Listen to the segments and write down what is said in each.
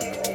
together.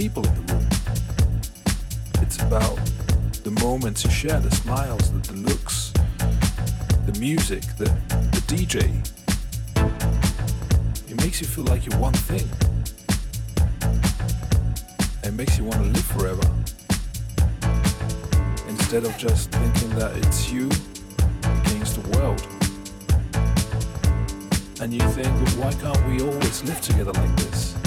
people in the room. It's about the moments you share, the smiles, the, the looks, the music, the, the DJ. It makes you feel like you're one thing. It makes you want to live forever. Instead of just thinking that it's you against the world. And you think, well, why can't we always live together like this?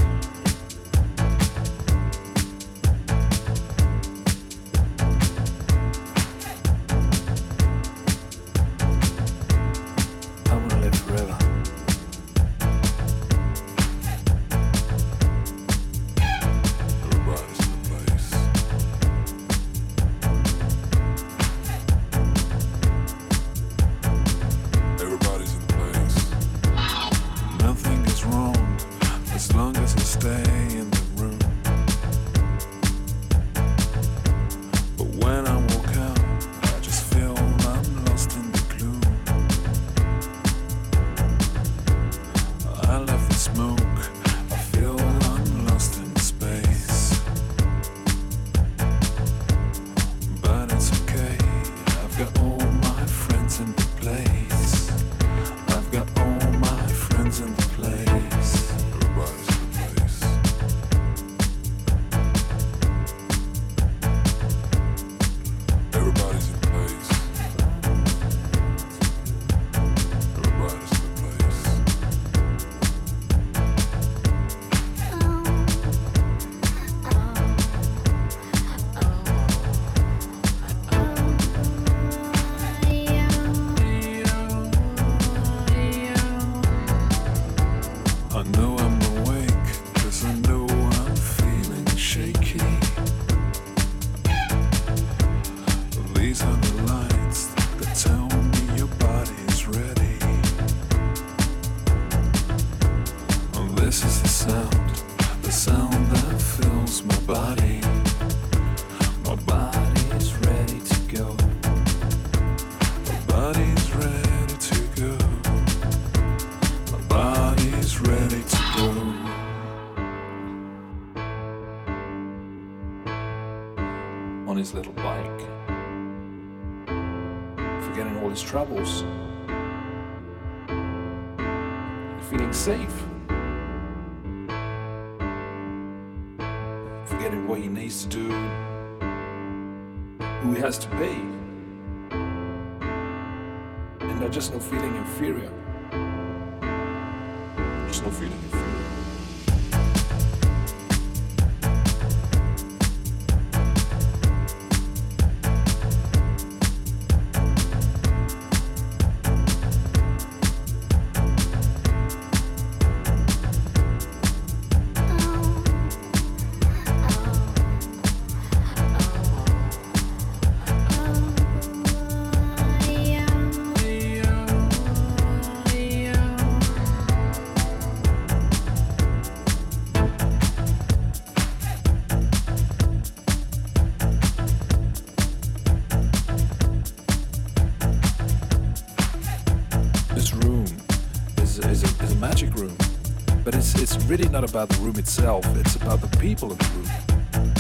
not about the room itself, it's about the people in the room.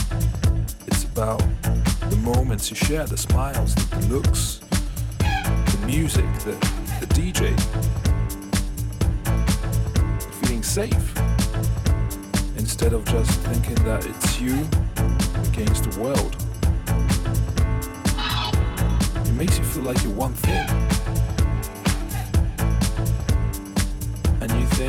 It's about the moments you share, the smiles, the looks, the music, the, the DJ, feeling safe instead of just thinking that it's you against the world. It makes you feel like you're one thing.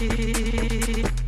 cheek.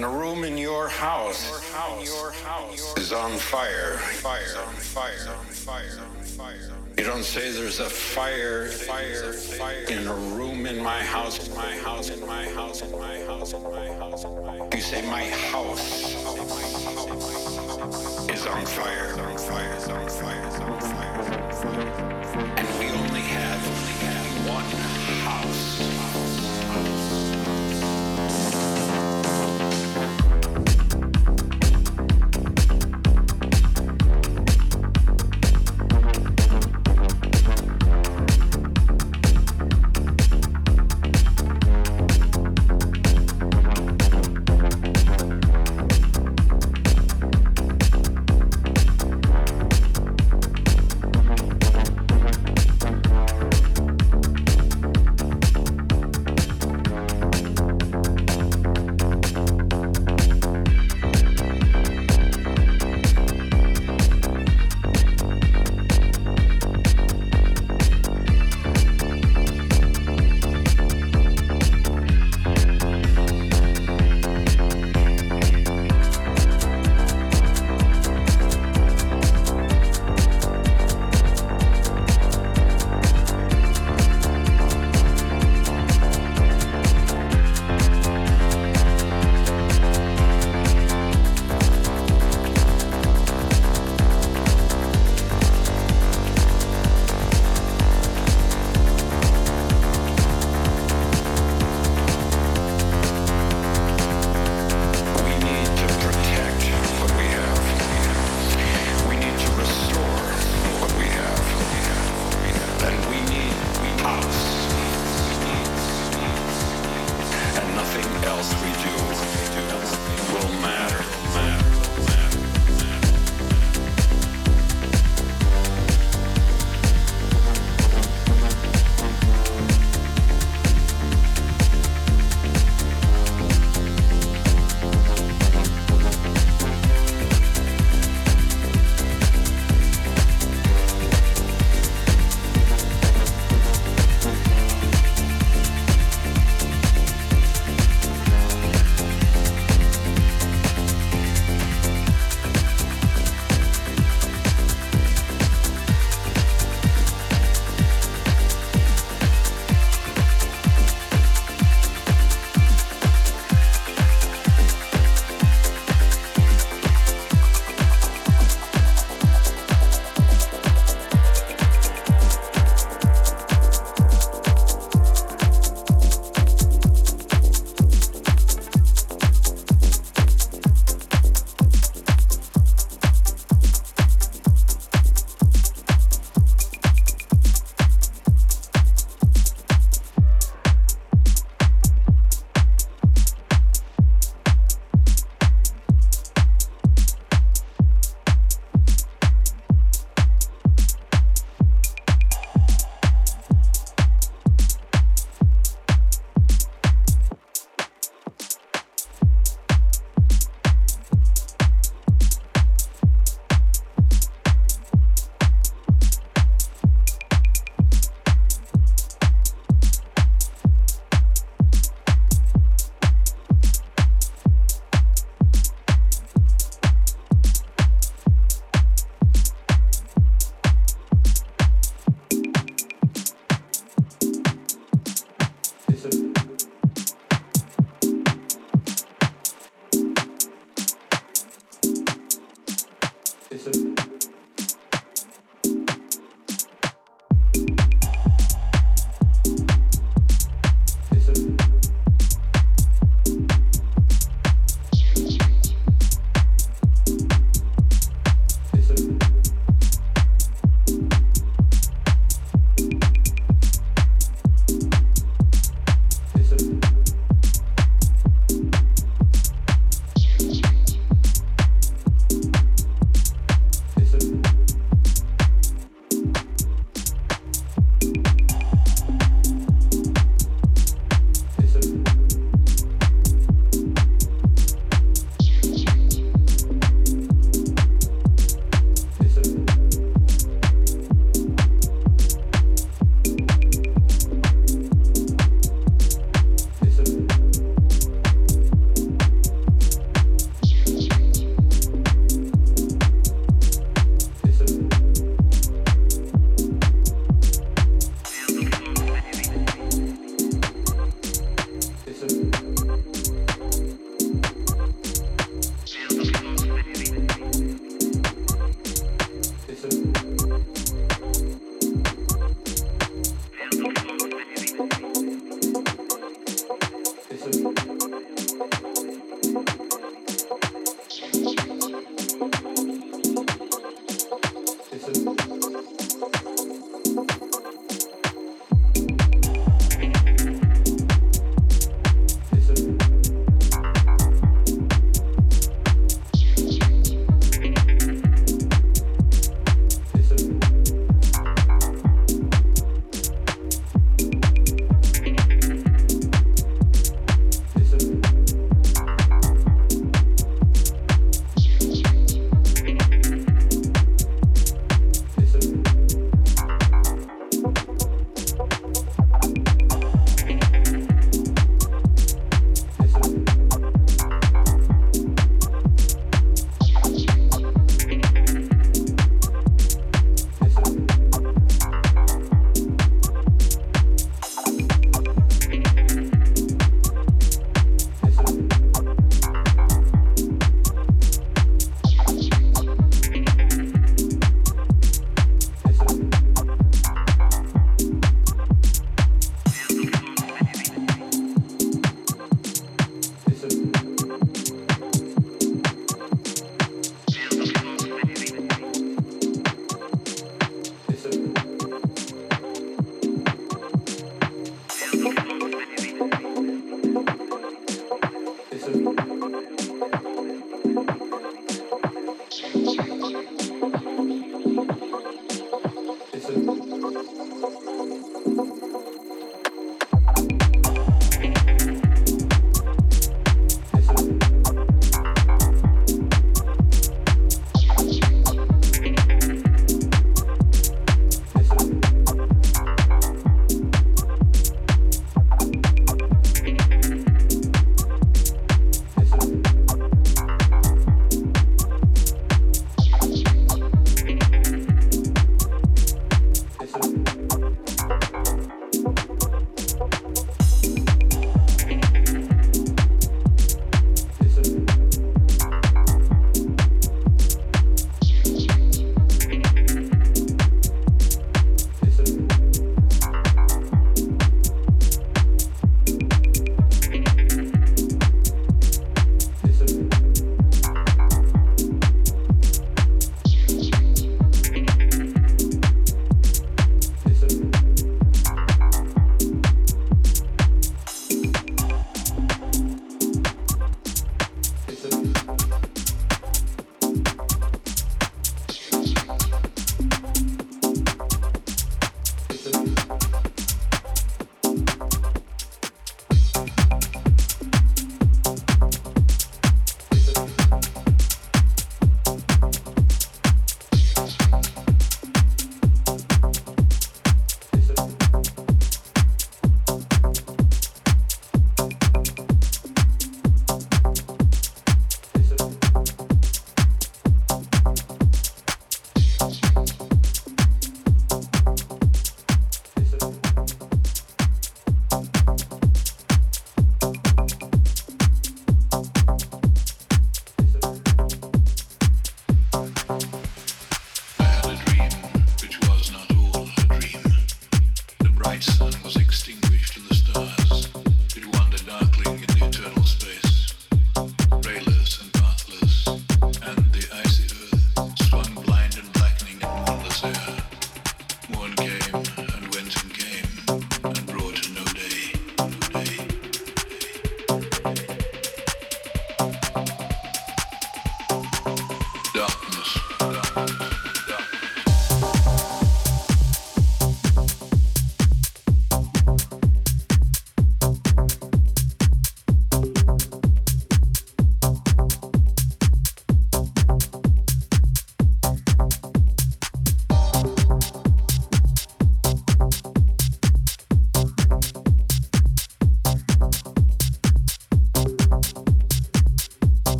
When a room in your house is on fire. You don't say there's a fire, in a room in my house, in my house, in my house, in my house, in my house. You say my house is on fire, on fire, on fire, on fire.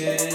kid.